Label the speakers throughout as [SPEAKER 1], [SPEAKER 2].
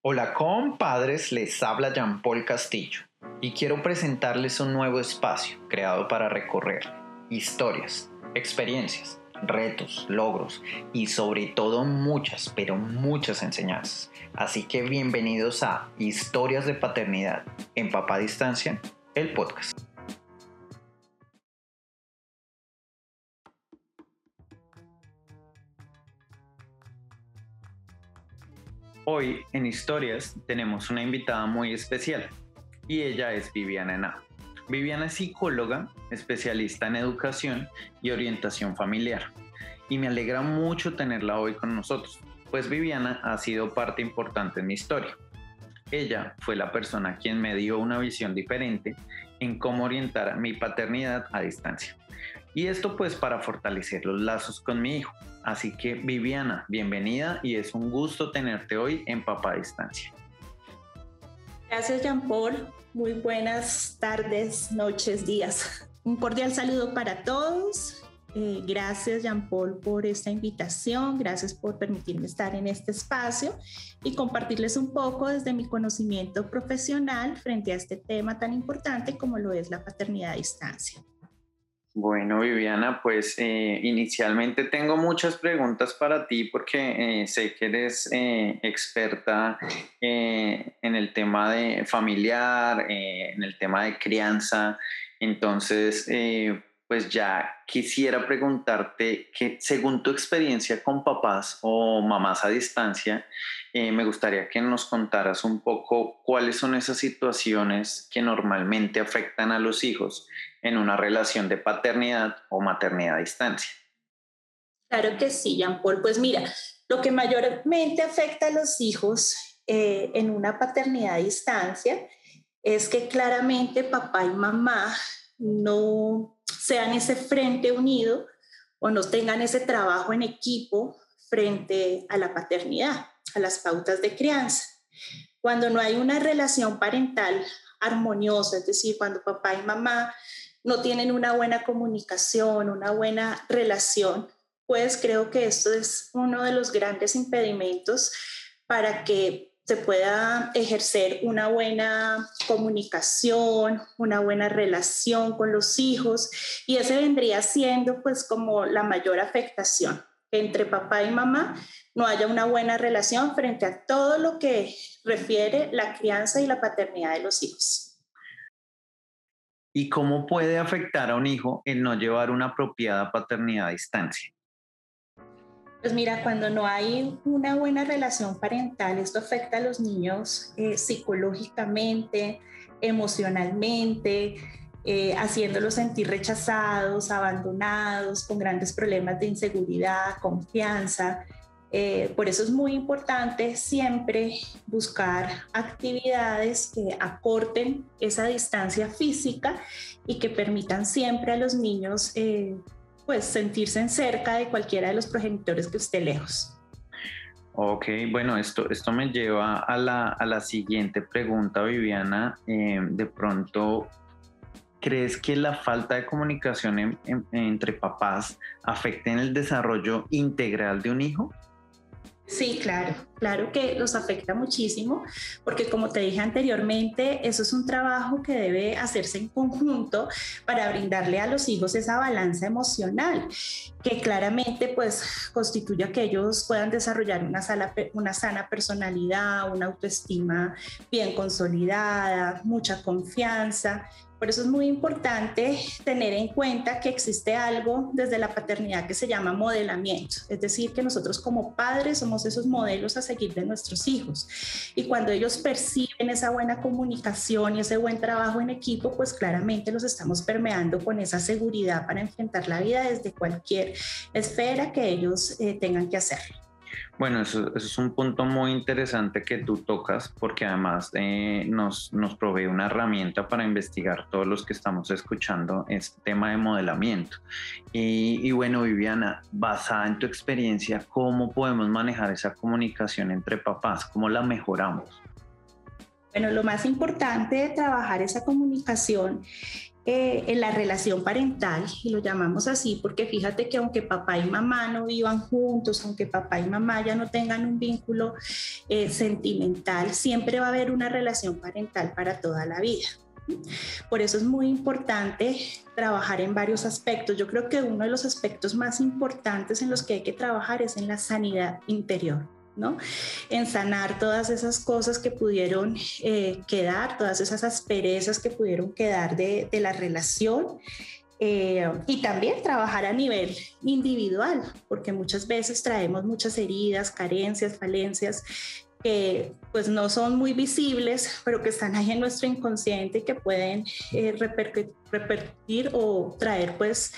[SPEAKER 1] Hola compadres, les habla Jean Paul Castillo y quiero presentarles un nuevo espacio creado para recorrer historias, experiencias, retos, logros y sobre todo muchas, pero muchas enseñanzas. Así que bienvenidos a Historias de Paternidad en Papá Distancia, el podcast. Hoy en Historias tenemos una invitada muy especial y ella es Viviana Ena. Viviana es psicóloga, especialista en educación y orientación familiar y me alegra mucho tenerla hoy con nosotros, pues Viviana ha sido parte importante en mi historia. Ella fue la persona quien me dio una visión diferente en cómo orientar mi paternidad a distancia. Y esto pues para fortalecer los lazos con mi hijo. Así que Viviana, bienvenida y es un gusto tenerte hoy en Papá Distancia.
[SPEAKER 2] Gracias Jean Paul, muy buenas tardes, noches, días. Un cordial saludo para todos. Eh, gracias Jean Paul por esta invitación, gracias por permitirme estar en este espacio y compartirles un poco desde mi conocimiento profesional frente a este tema tan importante como lo es la paternidad a distancia.
[SPEAKER 1] Bueno, Viviana, pues eh, inicialmente tengo muchas preguntas para ti porque eh, sé que eres eh, experta en el tema de familiar, en el tema de crianza. Entonces, pues ya quisiera preguntarte que según tu experiencia con papás o mamás a distancia, me gustaría que nos contaras un poco cuáles son esas situaciones que normalmente afectan a los hijos en una relación de paternidad o maternidad a distancia.
[SPEAKER 2] Claro que sí, Jean Paul. Pues mira, lo que mayormente afecta a los hijos eh, en una paternidad a distancia es que claramente papá y mamá no sean ese frente unido o no tengan ese trabajo en equipo frente a la paternidad, a las pautas de crianza. Cuando no hay una relación parental armoniosa, es decir, cuando papá y mamá no tienen una buena comunicación, una buena relación, pues creo que esto es uno de los grandes impedimentos para que se pueda ejercer una buena comunicación, una buena relación con los hijos y ese vendría siendo pues como la mayor afectación entre papá y mamá no haya una buena relación frente a todo lo que refiere la crianza y la paternidad de los hijos.
[SPEAKER 1] ¿Y cómo puede afectar a un hijo el no llevar una apropiada paternidad a distancia?
[SPEAKER 2] Pues mira, cuando no hay una buena relación parental, esto afecta a los niños eh, psicológicamente, emocionalmente, eh, haciéndolos sentir rechazados, abandonados, con grandes problemas de inseguridad, confianza. Eh, por eso es muy importante siempre buscar actividades que acorten esa distancia física y que permitan siempre a los niños eh, pues sentirse en cerca de cualquiera de los progenitores que esté lejos.
[SPEAKER 1] Ok, bueno, esto, esto me lleva a la, a la siguiente pregunta, Viviana. De pronto, ¿crees que la falta de comunicación entre papás afecta en el desarrollo integral de un hijo?
[SPEAKER 2] Sí, claro, claro que los afecta muchísimo, porque como te dije anteriormente, eso es un trabajo que debe hacerse en conjunto para brindarle a los hijos esa balanza emocional, que claramente pues constituya que ellos puedan desarrollar una, una sana personalidad, una autoestima bien consolidada, mucha confianza. Por eso es muy importante tener en cuenta que existe algo desde la paternidad que se llama modelamiento, es decir, que nosotros como padres somos esos modelos seguir de nuestros hijos. Y cuando ellos perciben esa buena comunicación y ese buen trabajo en equipo, pues claramente los estamos permeando con esa seguridad para enfrentar la vida desde cualquier esfera que ellos eh, tengan que hacerlo.
[SPEAKER 1] Bueno, eso, es un punto muy interesante que tú tocas porque además eh, nos, nos provee una herramienta para investigar todos los que estamos escuchando este tema de modelamiento. Y, y, bueno, Viviana, basada en tu experiencia, ¿cómo podemos manejar esa comunicación entre papás? ¿Cómo la mejoramos?
[SPEAKER 2] Bueno, lo más importante de trabajar esa comunicación eh, en la relación parental, y lo llamamos así porque fíjate que aunque papá y mamá no vivan juntos, aunque papá y mamá ya no tengan un vínculo eh, sentimental, siempre va a haber una relación parental para toda la vida. Por eso es muy importante trabajar en varios aspectos. Yo creo que uno de los aspectos más importantes en los que hay que trabajar es en la sanidad interior. En sanar todas esas cosas que pudieron eh, quedar, todas esas asperezas que pudieron quedar de, la relación. Eh, y también trabajar a nivel individual, porque muchas veces traemos muchas heridas, carencias, falencias que pues no son muy visibles, pero que están ahí en nuestro inconsciente y que pueden eh, repercutir o traer pues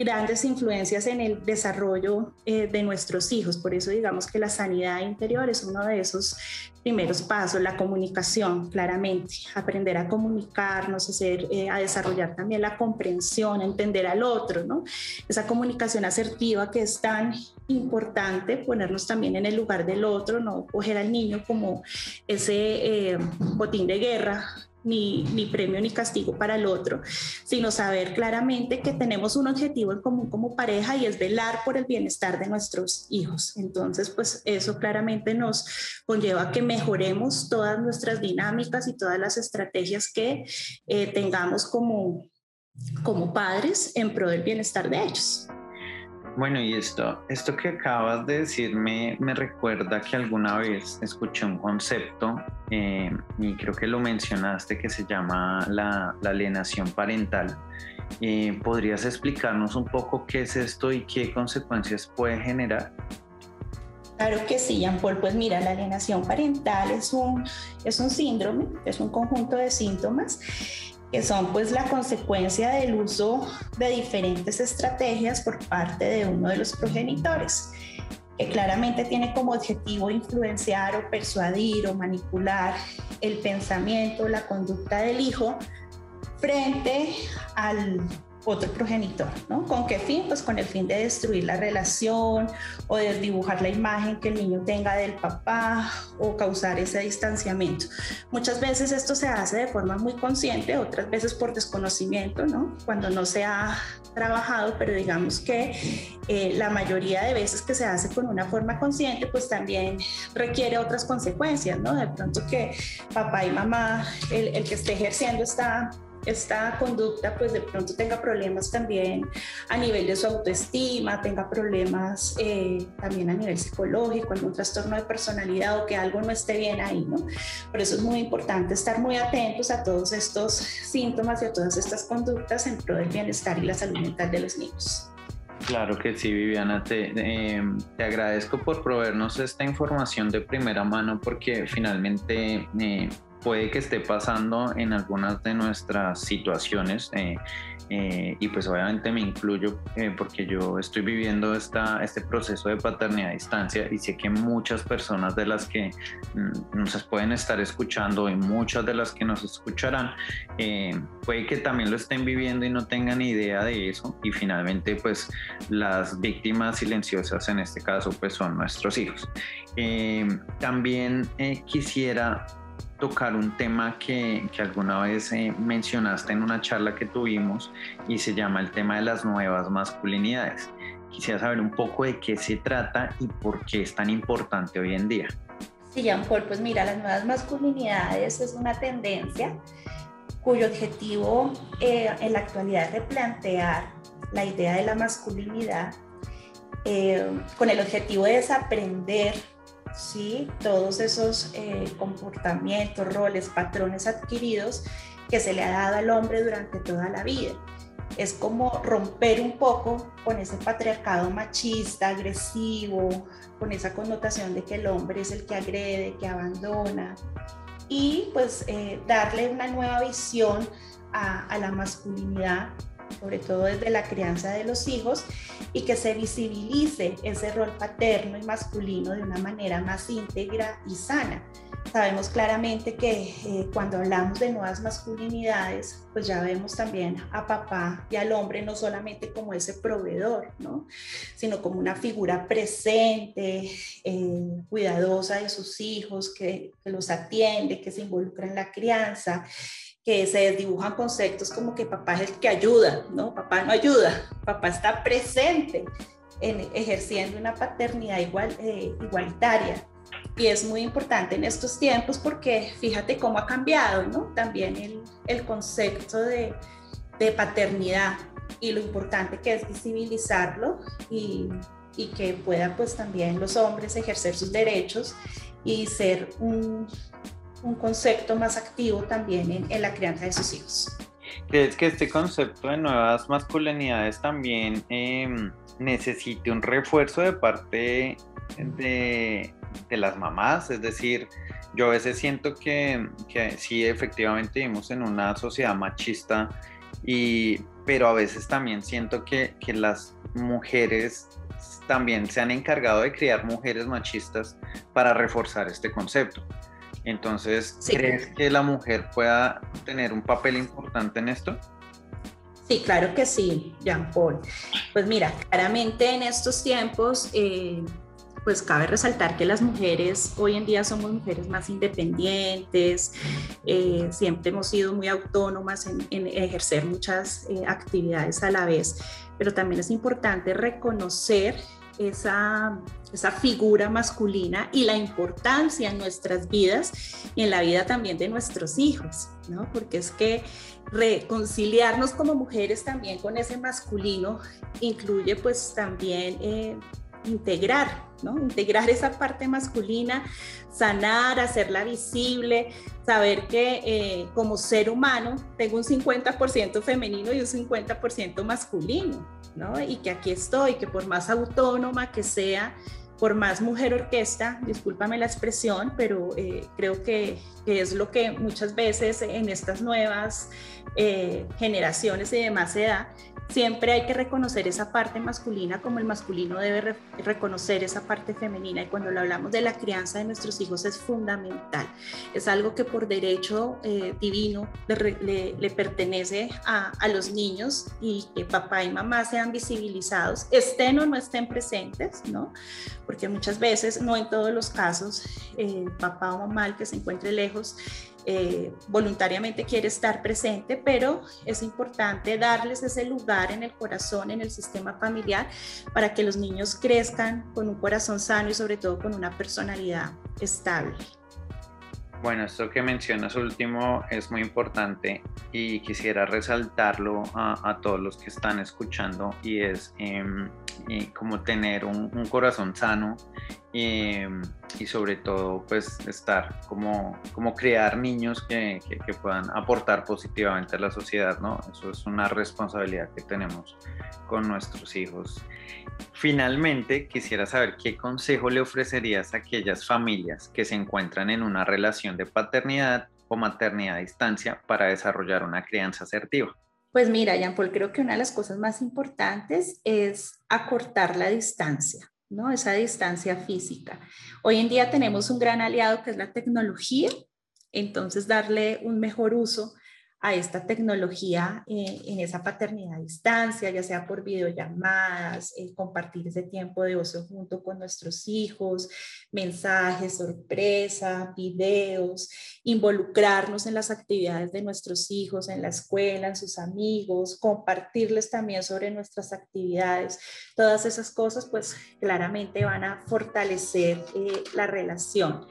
[SPEAKER 2] grandes influencias en el desarrollo eh, de nuestros hijos. Por eso digamos que la sanidad interior es uno de esos primeros pasos, la comunicación, claramente, aprender a comunicarnos, eh, a desarrollar también la comprensión, entender al otro, ¿no? Esa comunicación asertiva que es tan importante, ponernos también en el lugar del otro, no coger al niño como ese eh, botín de guerra ni, premio ni castigo para el otro, sino saber claramente que tenemos un objetivo en común como pareja y es velar por el bienestar de nuestros hijos. Entonces, pues eso claramente nos conlleva a que mejoremos todas nuestras dinámicas y todas las estrategias que eh, tengamos como, como padres en pro del bienestar de ellos.
[SPEAKER 1] Bueno, y esto, esto que acabas de decirme me recuerda que alguna vez escuché un concepto eh, y creo que lo mencionaste que se llama la, alienación parental. Eh, ¿Podrías explicarnos un poco qué es esto y qué consecuencias puede generar?
[SPEAKER 2] Claro que sí, Jean Paul. Pues mira, la alienación parental es un, es un síndrome, es un conjunto de síntomas que son pues la consecuencia del uso de diferentes estrategias por parte de uno de los progenitores, que claramente tiene como objetivo influenciar o persuadir o manipular el pensamiento, la conducta del hijo frente al otro progenitor, ¿no? ¿Con qué fin? Pues con el fin de destruir la relación o de dibujar la imagen que el niño tenga del papá o causar ese distanciamiento. Muchas veces esto se hace de forma muy consciente, otras veces por desconocimiento, ¿no? Cuando no se ha trabajado, pero digamos que eh, la mayoría de veces que se hace con una forma consciente, pues también requiere otras consecuencias, ¿no? De pronto que papá y mamá, el, el que esté ejerciendo esta esta conducta pues de pronto tenga problemas también a nivel de su autoestima, tenga problemas eh, también a nivel psicológico, algún trastorno de personalidad o que algo no esté bien ahí, ¿no? Por eso es muy importante estar muy atentos a todos estos síntomas y a todas estas conductas en pro del bienestar y la salud mental de los niños.
[SPEAKER 1] Claro que sí, Viviana, te, em, te agradezco por proveernos esta información de primera mano porque finalmente eh, puede que esté pasando en algunas de nuestras situaciones eh, eh, y pues obviamente me incluyo eh, porque yo estoy viviendo esta, este proceso de paternidad a distancia y sé que muchas personas de las que mm, nos pueden estar escuchando y muchas de las que nos escucharán puede que también lo estén viviendo y no tengan idea de eso y finalmente pues las víctimas silenciosas en este caso pues son nuestros hijos. también quisiera tocar un tema que, que alguna vez eh, mencionaste en una charla que tuvimos y se llama el tema de las nuevas masculinidades. Quisiera saber un poco de qué se trata y por qué es tan importante hoy en día.
[SPEAKER 2] Sí, Jean Paul, pues mira, las nuevas masculinidades es una tendencia cuyo objetivo eh, en la actualidad es replantear la idea de la masculinidad eh, con el objetivo de desaprender ¿sí? todos esos eh, comportamientos, roles, patrones adquiridos que se le ha dado al hombre durante toda la vida. Es como romper un poco con ese patriarcado machista, agresivo, con esa connotación de que el hombre es el que agrede, que abandona, y pues eh, darle una nueva visión a, a la masculinidad sobre todo desde la crianza de los hijos, y que se visibilice ese rol paterno y masculino de una manera más íntegra y sana. Sabemos claramente que eh, cuando hablamos de nuevas masculinidades, pues ya vemos también a papá y al hombre no solamente como ese proveedor, ¿no? sino como una figura presente, eh, cuidadosa de sus hijos, que, que los atiende, que se involucra en la crianza que se desdibujan conceptos como que papá es el que ayuda, ¿no? Papá no ayuda, papá está presente en ejerciendo una paternidad igual, eh, igualitaria. Y es muy importante en estos tiempos porque fíjate cómo ha cambiado, ¿no? También el, el concepto de, de paternidad y lo importante que es visibilizarlo y, y, que puedan pues también los hombres ejercer sus derechos y ser un, un concepto más activo también en, la crianza de sus hijos.
[SPEAKER 1] ¿Crees que este concepto de nuevas masculinidades también eh, necesite un refuerzo de parte de, las mamás? Es decir, yo a veces siento que, sí, efectivamente vivimos en una sociedad machista, y, pero a veces también siento que, que las mujeres también se han encargado de criar mujeres machistas para reforzar este concepto. Entonces, ¿crees que la mujer pueda tener un papel importante en esto?
[SPEAKER 2] Sí, claro que sí, Jean Paul. Pues mira, claramente en estos tiempos, eh, pues cabe resaltar que las mujeres hoy en día somos mujeres más independientes, eh, siempre hemos sido muy autónomas en, en ejercer muchas eh, actividades a la vez, pero también es importante reconocer esa, esa figura masculina y la importancia en nuestras vidas y en la vida también de nuestros hijos, ¿no? Porque es que reconciliarnos como mujeres también con ese masculino incluye pues también eh, integrar, ¿no? Integrar esa parte masculina, sanar, hacerla visible, saber que eh, como ser humano tengo un 50% femenino y un 50% masculino, ¿no? Y que aquí estoy, que por más autónoma que sea, por más mujer orquesta, discúlpame la expresión, pero eh, creo que, que, es lo que muchas veces en estas nuevas eh, generaciones y demás se da, siempre hay que reconocer esa parte masculina como el masculino debe reconocer esa parte femenina y cuando lo hablamos de la crianza de nuestros hijos es fundamental. Es algo que por derecho eh, divino le, le, pertenece a, a, los niños y que papá y mamá sean visibilizados, estén o no estén presentes, ¿no? Porque muchas veces, no en todos los casos, eh, papá o mamá el que se encuentre lejos eh, voluntariamente quiere estar presente, pero es importante darles ese lugar en el corazón, en el sistema familiar, para que los niños crezcan con un corazón sano y sobre todo con una personalidad estable.
[SPEAKER 1] Bueno, esto que mencionas último es muy importante y quisiera resaltarlo a, todos los que están escuchando y es eh, como tener un corazón sano y, y, sobre todo pues estar como, como crear niños que, que, que, puedan aportar positivamente a la sociedad, ¿no? Eso es una responsabilidad que tenemos con nuestros hijos. Finalmente, quisiera saber qué consejo le ofrecerías a aquellas familias que se encuentran en una relación de paternidad o maternidad a distancia para desarrollar una crianza asertiva.
[SPEAKER 2] Pues mira, Jean Paul, creo que una de las cosas más importantes es acortar la distancia. ¿No? Esa distancia física. Hoy en día tenemos un gran aliado que es la tecnología, entonces darle un mejor uso a esta tecnología eh, en esa paternidad a distancia, ya sea por videollamadas, eh, compartir ese tiempo de ocio junto con nuestros hijos, mensajes, sorpresa, videos, involucrarnos en las actividades de nuestros hijos, en la escuela, en sus amigos, compartirles también sobre nuestras actividades. Todas esas cosas pues claramente van a fortalecer eh, la relación.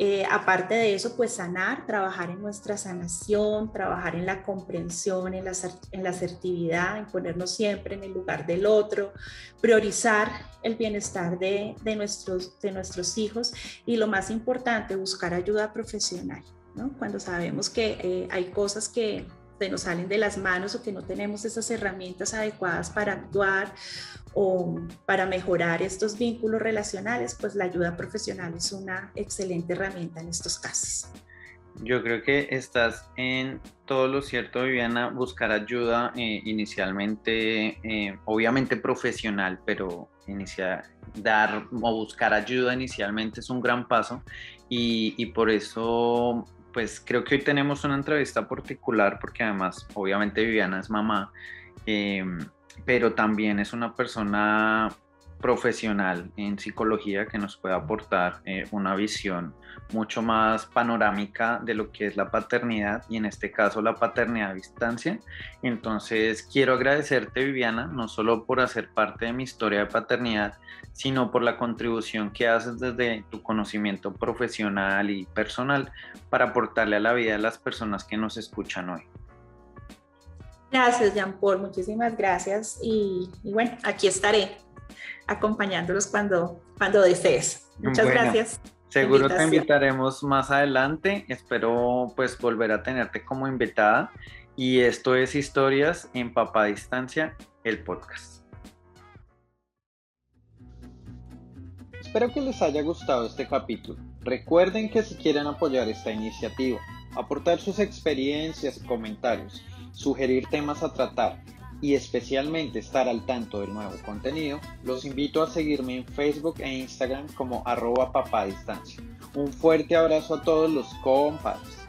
[SPEAKER 2] Eh, aparte de eso, pues sanar, trabajar en nuestra sanación, trabajar en la comprensión, en la, en la asertividad, en ponernos siempre en el lugar del otro, priorizar el bienestar de, de, nuestros, de nuestros hijos y lo más importante, buscar ayuda profesional. ¿no? Cuando sabemos que eh, hay cosas que se nos salen de las manos o que no tenemos esas herramientas adecuadas para actuar o para mejorar estos vínculos relacionales, pues la ayuda profesional es una excelente herramienta en estos casos.
[SPEAKER 1] Yo creo que estás en todo lo cierto, Viviana, buscar ayuda eh, inicialmente, eh, obviamente profesional, pero iniciar, dar o buscar ayuda inicialmente es un gran paso y, y por eso pues creo que hoy tenemos una entrevista particular porque además obviamente Viviana es mamá, eh, pero también es una persona profesional en psicología que nos pueda aportar eh, una visión mucho más panorámica de lo que es la paternidad y en este caso la paternidad a distancia. Entonces quiero agradecerte Viviana, no solo por hacer parte de mi historia de paternidad, sino por la contribución que haces desde tu conocimiento profesional y personal para aportarle a la vida de las personas que nos escuchan hoy.
[SPEAKER 2] Gracias, Jean Paul, muchísimas gracias. Y, bueno, aquí estaré acompañándolos cuando, cuando desees. Muchas gracias.
[SPEAKER 1] Seguro te invitaremos más adelante. Espero pues volver a tenerte como invitada. Y esto es Historias en Papá Distancia, el podcast. Espero que les haya gustado este capítulo. Recuerden que si quieren apoyar esta iniciativa, aportar sus experiencias y comentarios, sugerir temas a tratar y especialmente estar al tanto del nuevo contenido, los invito a seguirme en Facebook e Instagram como arroba papadistancia. Un fuerte abrazo a todos los compadres.